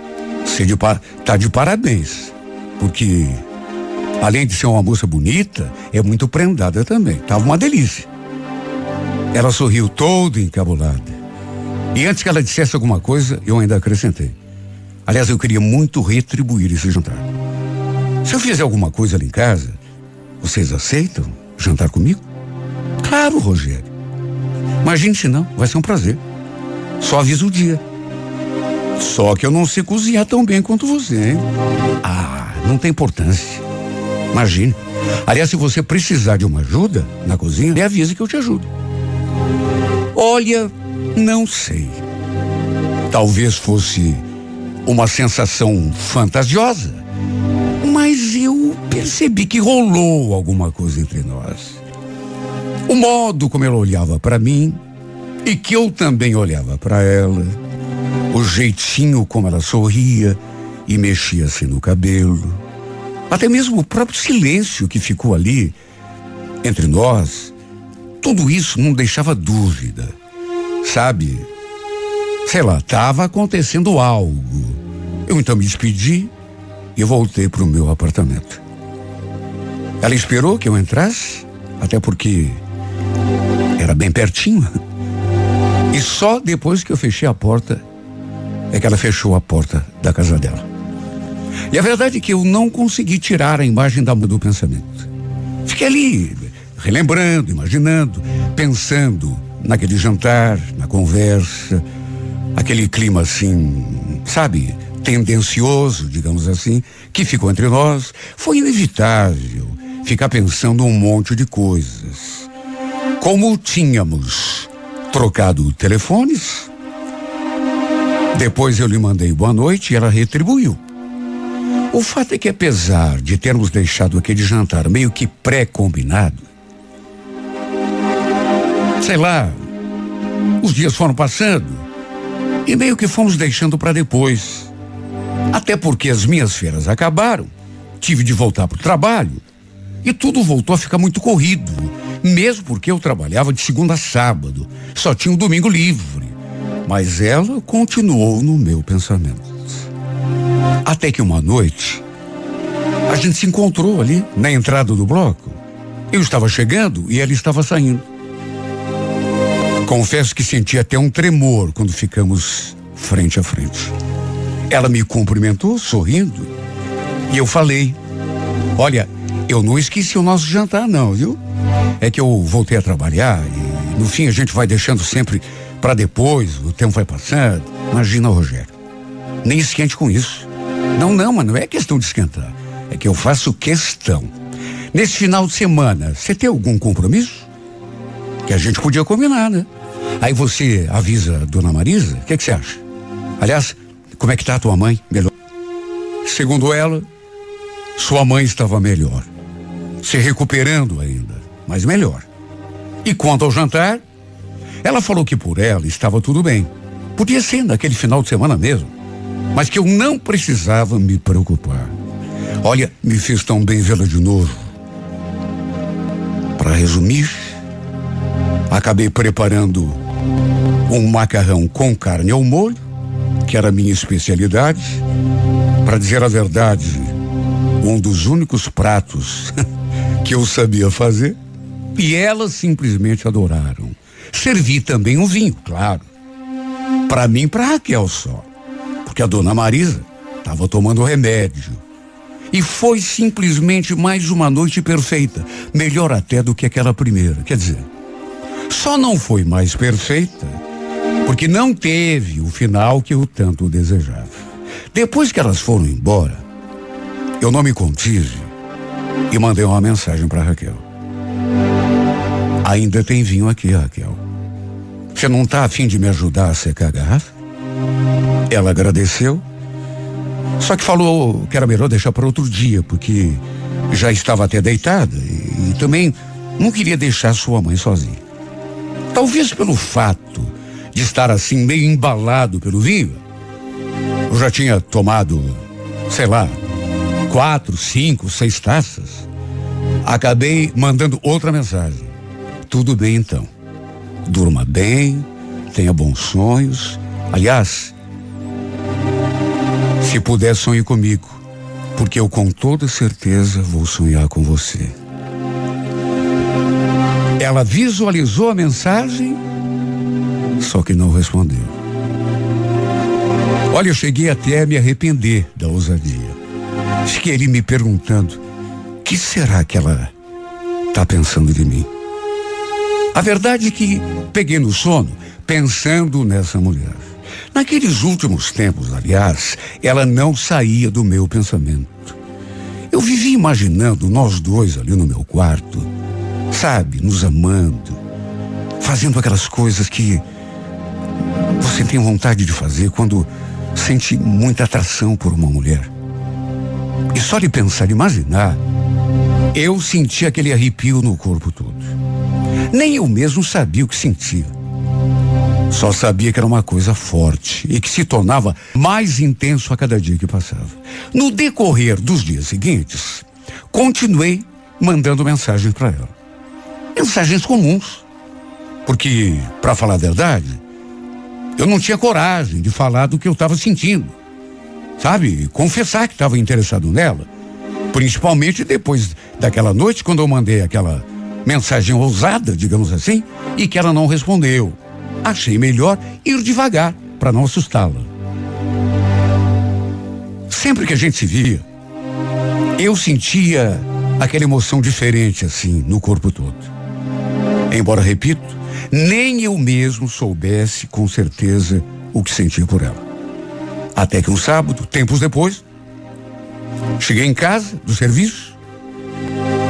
você de par... tá de parabéns, porque além de ser uma moça bonita, é muito prendada também. Tava uma delícia. Ela sorriu toda encabulada. E antes que ela dissesse alguma coisa, eu ainda acrescentei. Aliás, eu queria muito retribuir esse jantar. Se eu fizer alguma coisa ali em casa, vocês aceitam jantar comigo? Claro, Rogério. Imagine se não, vai ser um prazer. Só avisa o dia. Só que eu não sei cozinhar tão bem quanto você, hein? Ah, não tem importância. Imagine. Aliás, se você precisar de uma ajuda na cozinha, me avise que eu te ajudo. Olha, não sei. Talvez fosse uma sensação fantasiosa, mas eu percebi que rolou alguma coisa entre nós. O modo como ela olhava para mim e que eu também olhava para ela, o jeitinho como ela sorria e mexia-se no cabelo, até mesmo o próprio silêncio que ficou ali entre nós, tudo isso não deixava dúvida. Sabe? Sei lá, estava acontecendo algo. Eu então me despedi e voltei para o meu apartamento. Ela esperou que eu entrasse, até porque era bem pertinho. E só depois que eu fechei a porta é que ela fechou a porta da casa dela. E a verdade é que eu não consegui tirar a imagem da do pensamento. Fiquei ali, relembrando, imaginando, pensando naquele jantar, na conversa, aquele clima assim, sabe, tendencioso, digamos assim, que ficou entre nós. Foi inevitável ficar pensando um monte de coisas. Como tínhamos trocado telefones, depois eu lhe mandei boa noite e ela retribuiu. O fato é que, apesar de termos deixado aquele jantar meio que pré-combinado, sei lá, os dias foram passando e meio que fomos deixando para depois. Até porque as minhas feiras acabaram, tive de voltar para o trabalho e tudo voltou a ficar muito corrido, mesmo porque eu trabalhava de segunda a sábado, só tinha um domingo livre. Mas ela continuou no meu pensamento. Até que uma noite, a gente se encontrou ali na entrada do bloco. Eu estava chegando e ela estava saindo. Confesso que senti até um tremor quando ficamos frente a frente. Ela me cumprimentou, sorrindo, e eu falei: Olha, eu não esqueci o nosso jantar, não, viu? É que eu voltei a trabalhar e no fim a gente vai deixando sempre para depois, o tempo vai passando. Imagina, Rogério. Nem esquente com isso. Não, não, mas não é questão de esquentar. É que eu faço questão. Nesse final de semana, você tem algum compromisso? Que a gente podia combinar, né? Aí você avisa a dona Marisa, o que, que você acha? Aliás, como é que tá a tua mãe? Melhor. Segundo ela, sua mãe estava melhor. Se recuperando ainda, mas melhor. E quanto ao jantar, ela falou que por ela estava tudo bem. Podia ser naquele final de semana mesmo mas que eu não precisava me preocupar. Olha, me fez tão bem vê-la de novo. Para resumir, acabei preparando um macarrão com carne ao molho, que era minha especialidade. Para dizer a verdade, um dos únicos pratos que eu sabia fazer. E elas simplesmente adoraram. Servi também um vinho, claro. Para mim, para Raquel só porque a dona Marisa estava tomando remédio. E foi simplesmente mais uma noite perfeita, melhor até do que aquela primeira. Quer dizer, só não foi mais perfeita porque não teve o final que eu tanto desejava. Depois que elas foram embora, eu não me contive e mandei uma mensagem para Raquel. Ainda tem vinho aqui, Raquel. Você não está afim de me ajudar a secar a garrafa? Ela agradeceu, só que falou que era melhor deixar para outro dia, porque já estava até deitada e, e também não queria deixar sua mãe sozinha. Talvez pelo fato de estar assim meio embalado pelo vinho. Eu já tinha tomado, sei lá, quatro, cinco, seis taças. Acabei mandando outra mensagem. Tudo bem então. Durma bem, tenha bons sonhos. Aliás, se puder, sonhe comigo, porque eu com toda certeza vou sonhar com você. Ela visualizou a mensagem, só que não respondeu. Olha, eu cheguei até a me arrepender da ousadia. Fiquei ali me perguntando: o que será que ela está pensando de mim? A verdade é que peguei no sono pensando nessa mulher. Naqueles últimos tempos, aliás, ela não saía do meu pensamento. Eu vivia imaginando nós dois ali no meu quarto, sabe, nos amando, fazendo aquelas coisas que você tem vontade de fazer quando sente muita atração por uma mulher. E só de pensar, imaginar, eu senti aquele arrepio no corpo todo. Nem eu mesmo sabia o que sentia. Só sabia que era uma coisa forte e que se tornava mais intenso a cada dia que passava. No decorrer dos dias seguintes, continuei mandando mensagens para ela. Mensagens comuns. Porque, para falar a verdade, eu não tinha coragem de falar do que eu estava sentindo. Sabe? Confessar que estava interessado nela. Principalmente depois daquela noite, quando eu mandei aquela mensagem ousada, digamos assim, e que ela não respondeu. Achei melhor ir devagar para não assustá-la. Sempre que a gente se via, eu sentia aquela emoção diferente assim no corpo todo. Embora, repito, nem eu mesmo soubesse com certeza o que sentia por ela. Até que um sábado, tempos depois, cheguei em casa do serviço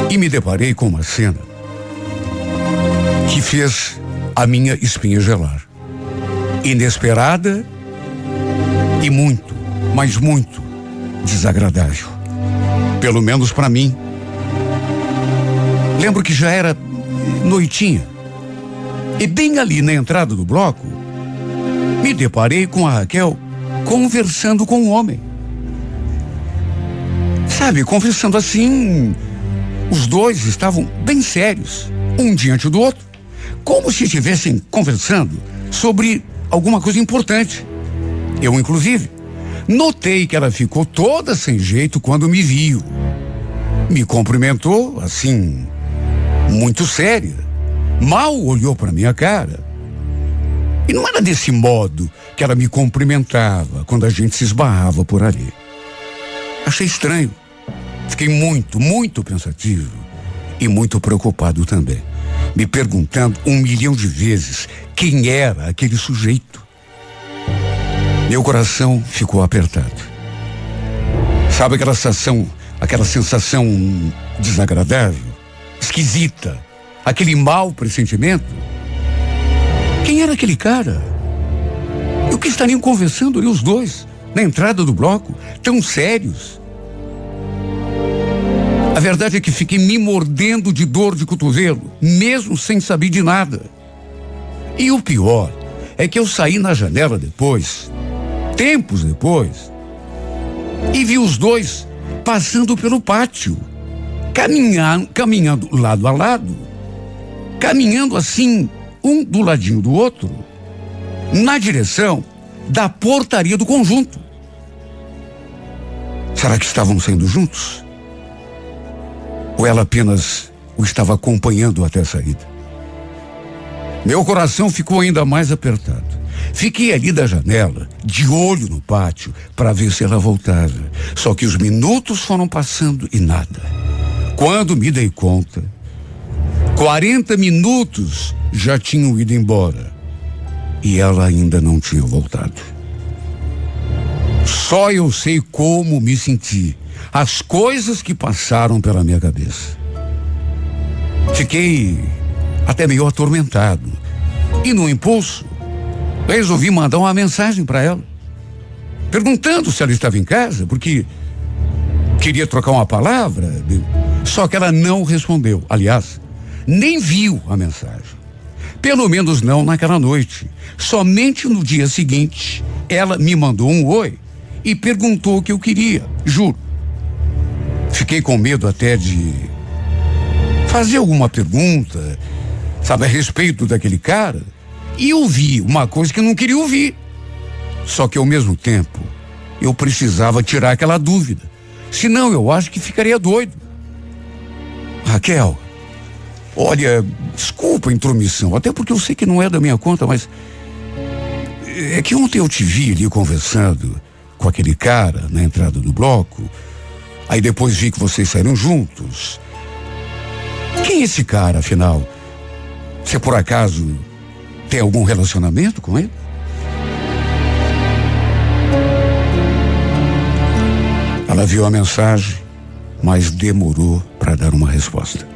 e me deparei com uma cena que fez a minha espinha gelar. Inesperada e muito, mas muito desagradável. Pelo menos para mim. Lembro que já era noitinha. E bem ali na entrada do bloco, me deparei com a Raquel conversando com um homem. Sabe, conversando assim, os dois estavam bem sérios, um diante do outro, como se estivessem conversando sobre alguma coisa importante. Eu, inclusive, notei que ela ficou toda sem jeito quando me viu. Me cumprimentou, assim, muito séria. Mal olhou para minha cara. E não era desse modo que ela me cumprimentava quando a gente se esbarrava por ali. Achei estranho. Fiquei muito, muito pensativo e muito preocupado também, me perguntando um milhão de vezes quem era aquele sujeito. Meu coração ficou apertado. Sabe aquela sensação, aquela sensação desagradável, esquisita, aquele mau pressentimento? Quem era aquele cara? E o que estariam conversando ali os dois, na entrada do bloco, tão sérios? A verdade é que fiquei me mordendo de dor de cotovelo, mesmo sem saber de nada. E o pior é que eu saí na janela depois, tempos depois, e vi os dois passando pelo pátio, caminhando, caminhando lado a lado, caminhando assim, um do ladinho do outro, na direção da portaria do conjunto. Será que estavam saindo juntos? Ou ela apenas o estava acompanhando até a saída? Meu coração ficou ainda mais apertado. Fiquei ali da janela, de olho no pátio, para ver se ela voltava. Só que os minutos foram passando e nada. Quando me dei conta, 40 minutos já tinham ido embora. E ela ainda não tinha voltado. Só eu sei como me senti, as coisas que passaram pela minha cabeça. Fiquei até meio atormentado. E no impulso, resolvi mandar uma mensagem para ela, perguntando se ela estava em casa, porque queria trocar uma palavra. Só que ela não respondeu. Aliás, nem viu a mensagem. Pelo menos não naquela noite. Somente no dia seguinte, ela me mandou um oi e perguntou o que eu queria, juro. Fiquei com medo até de fazer alguma pergunta, sabe, a respeito daquele cara, e ouvi uma coisa que eu não queria ouvir. Só que ao mesmo tempo, eu precisava tirar aquela dúvida. Senão eu acho que ficaria doido. Raquel, olha, desculpa a intromissão, até porque eu sei que não é da minha conta, mas é que ontem eu te vi ali conversando com aquele cara na entrada do bloco. Aí depois vi que vocês saíram juntos. Quem é esse cara, afinal? Você por acaso tem algum relacionamento com ele? Ela viu a mensagem, mas demorou para dar uma resposta.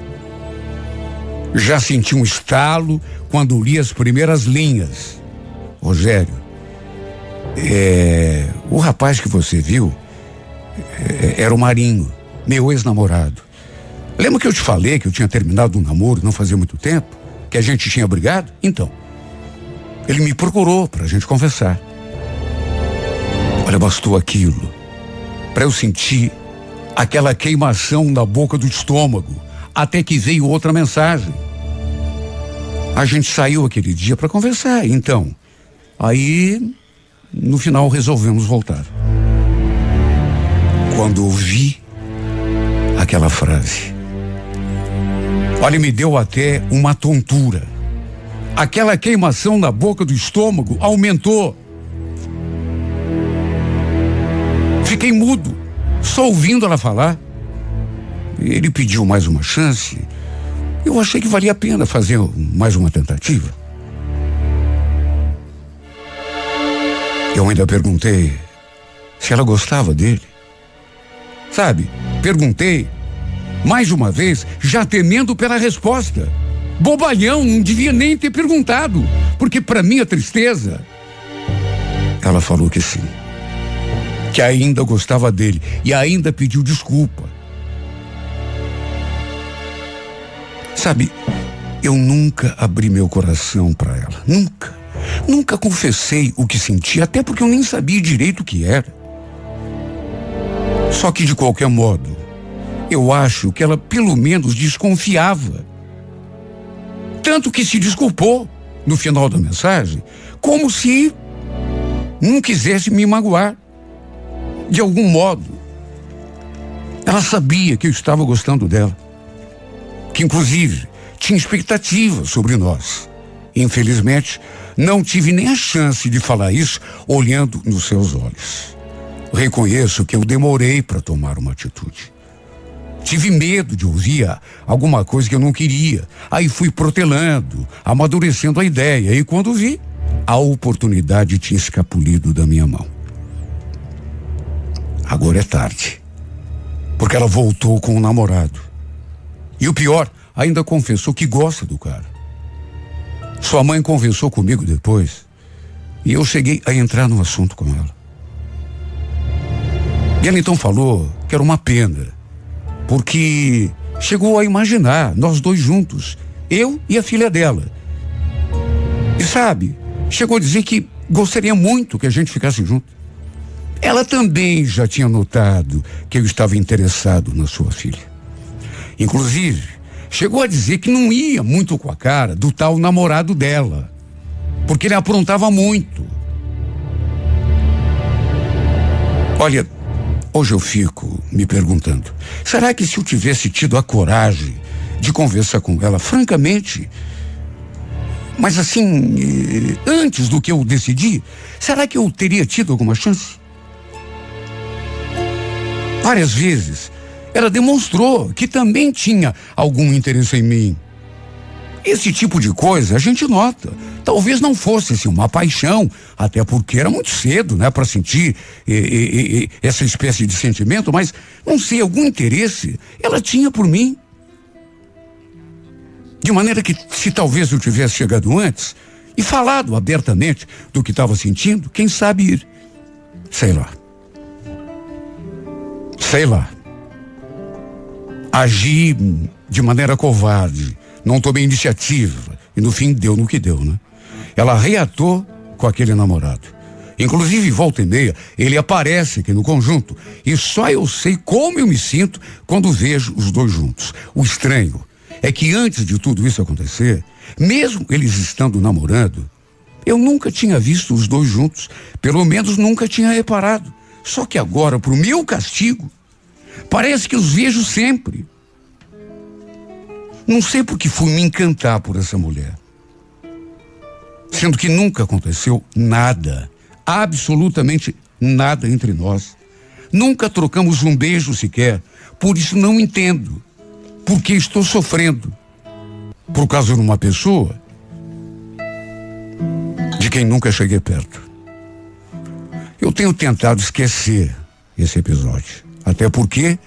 Já senti um estalo quando li as primeiras linhas. Rogério, é, o rapaz que você viu é, era o Marinho, meu ex-namorado. Lembra que eu te falei que eu tinha terminado um namoro não fazia muito tempo? Que a gente tinha brigado? Então, ele me procurou para a gente conversar. Olha, bastou aquilo para eu sentir aquela queimação na boca do estômago, até que veio outra mensagem. A gente saiu aquele dia para conversar, então. Aí, no final, resolvemos voltar. Quando ouvi aquela frase, olha, me deu até uma tontura. Aquela queimação na boca do estômago aumentou. Fiquei mudo, só ouvindo ela falar. Ele pediu mais uma chance. Eu achei que valia a pena fazer mais uma tentativa. Eu ainda perguntei se ela gostava dele. Sabe, perguntei mais uma vez, já temendo pela resposta. Bobalhão, não devia nem ter perguntado, porque para minha tristeza, ela falou que sim que ainda gostava dele e ainda pediu desculpa. Sabe, eu nunca abri meu coração para ela, nunca. Nunca confessei o que sentia, até porque eu nem sabia direito o que era. Só que de qualquer modo, eu acho que ela pelo menos desconfiava. Tanto que se desculpou no final da mensagem, como se não quisesse me magoar de algum modo, ela sabia que eu estava gostando dela. Que, inclusive, tinha expectativas sobre nós. Infelizmente, não tive nem a chance de falar isso olhando nos seus olhos. Reconheço que eu demorei para tomar uma atitude. Tive medo de ouvir alguma coisa que eu não queria. Aí fui protelando, amadurecendo a ideia. E quando vi, a oportunidade tinha escapulido da minha mão. Agora é tarde. Porque ela voltou com o namorado. E o pior, ainda confessou que gosta do cara. Sua mãe conversou comigo depois. E eu cheguei a entrar no assunto com ela. E ela então falou que era uma pena. Porque chegou a imaginar nós dois juntos. Eu e a filha dela. E sabe, chegou a dizer que gostaria muito que a gente ficasse junto. Ela também já tinha notado que eu estava interessado na sua filha. Inclusive, chegou a dizer que não ia muito com a cara do tal namorado dela, porque ele aprontava muito. Olha, hoje eu fico me perguntando: será que se eu tivesse tido a coragem de conversar com ela, francamente, mas assim, eh, antes do que eu decidi, será que eu teria tido alguma chance? Várias vezes ela demonstrou que também tinha algum interesse em mim. Esse tipo de coisa a gente nota. Talvez não fosse assim, uma paixão, até porque era muito cedo, né, para sentir e, e, e, essa espécie de sentimento, mas não sei, algum interesse ela tinha por mim. De maneira que, se talvez eu tivesse chegado antes e falado abertamente do que estava sentindo, quem sabe ir. Sei lá sei lá, agi de maneira covarde, não tomei iniciativa. E no fim deu no que deu, né? Ela reatou com aquele namorado. Inclusive, volta e meia, ele aparece aqui no conjunto. E só eu sei como eu me sinto quando vejo os dois juntos. O estranho é que antes de tudo isso acontecer, mesmo eles estando namorando, eu nunca tinha visto os dois juntos. Pelo menos nunca tinha reparado. Só que agora, pro meu castigo, parece que os vejo sempre. Não sei por que fui me encantar por essa mulher. Sendo que nunca aconteceu nada absolutamente nada entre nós. Nunca trocamos um beijo sequer. Por isso não entendo. Porque estou sofrendo. Por causa de uma pessoa de quem nunca cheguei perto. Eu tenho tentado esquecer esse episódio. Até porque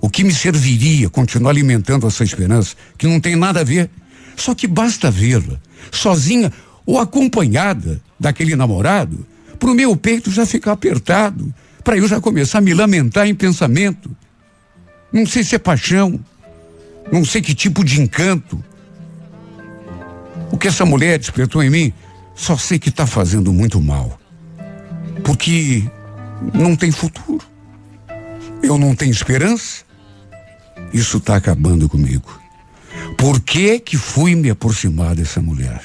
o que me serviria continuar alimentando essa esperança, que não tem nada a ver, só que basta vê-la, sozinha ou acompanhada daquele namorado, para o meu peito já ficar apertado, para eu já começar a me lamentar em pensamento. Não sei se é paixão, não sei que tipo de encanto. O que essa mulher despertou em mim, só sei que está fazendo muito mal. Porque não tem futuro. Eu não tenho esperança. Isso está acabando comigo. Por que que fui me aproximar dessa mulher?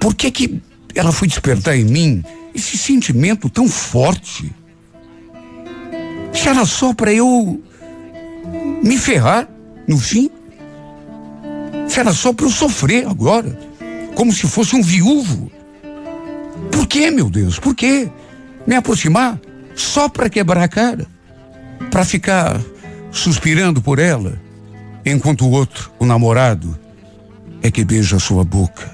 Por que que ela foi despertar em mim esse sentimento tão forte? Se era só para eu me ferrar no fim? Se era só para eu sofrer agora, como se fosse um viúvo? Por que, meu Deus? Por que me aproximar só para quebrar a cara? Para ficar suspirando por ela, enquanto o outro, o namorado, é que beija a sua boca,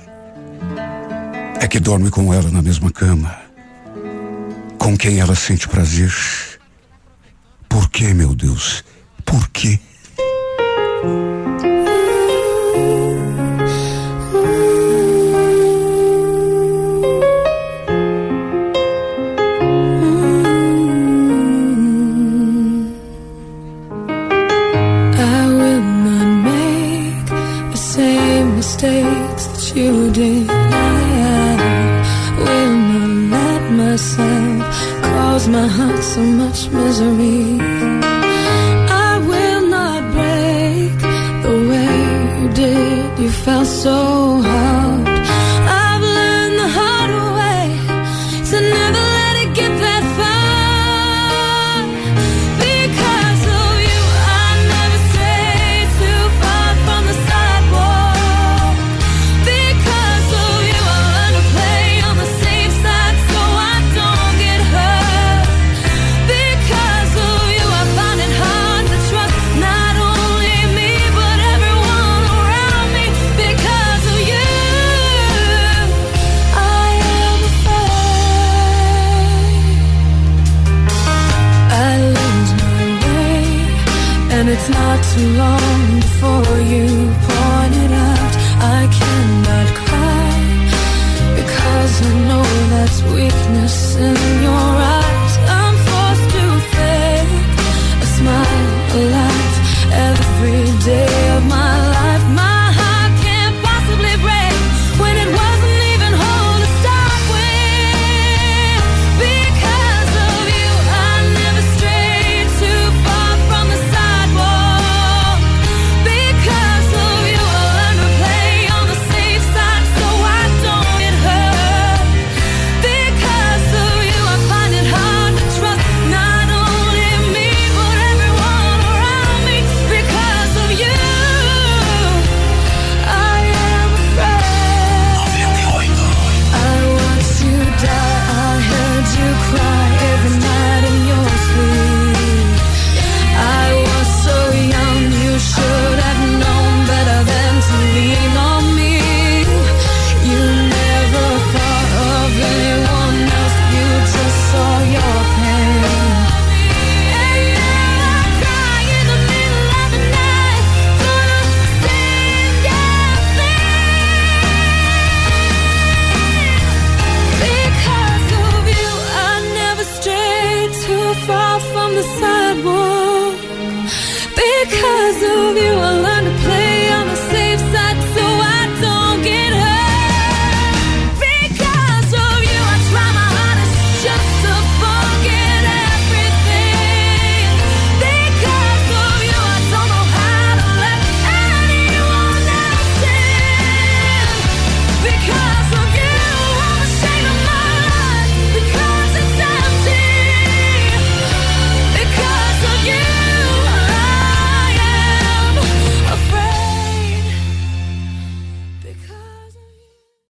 é que dorme com ela na mesma cama com quem ela sente prazer. Por que, meu Deus? Por quê? Mistakes that you did. I will not let myself cause my heart so much misery. I will not break the way you did. You felt so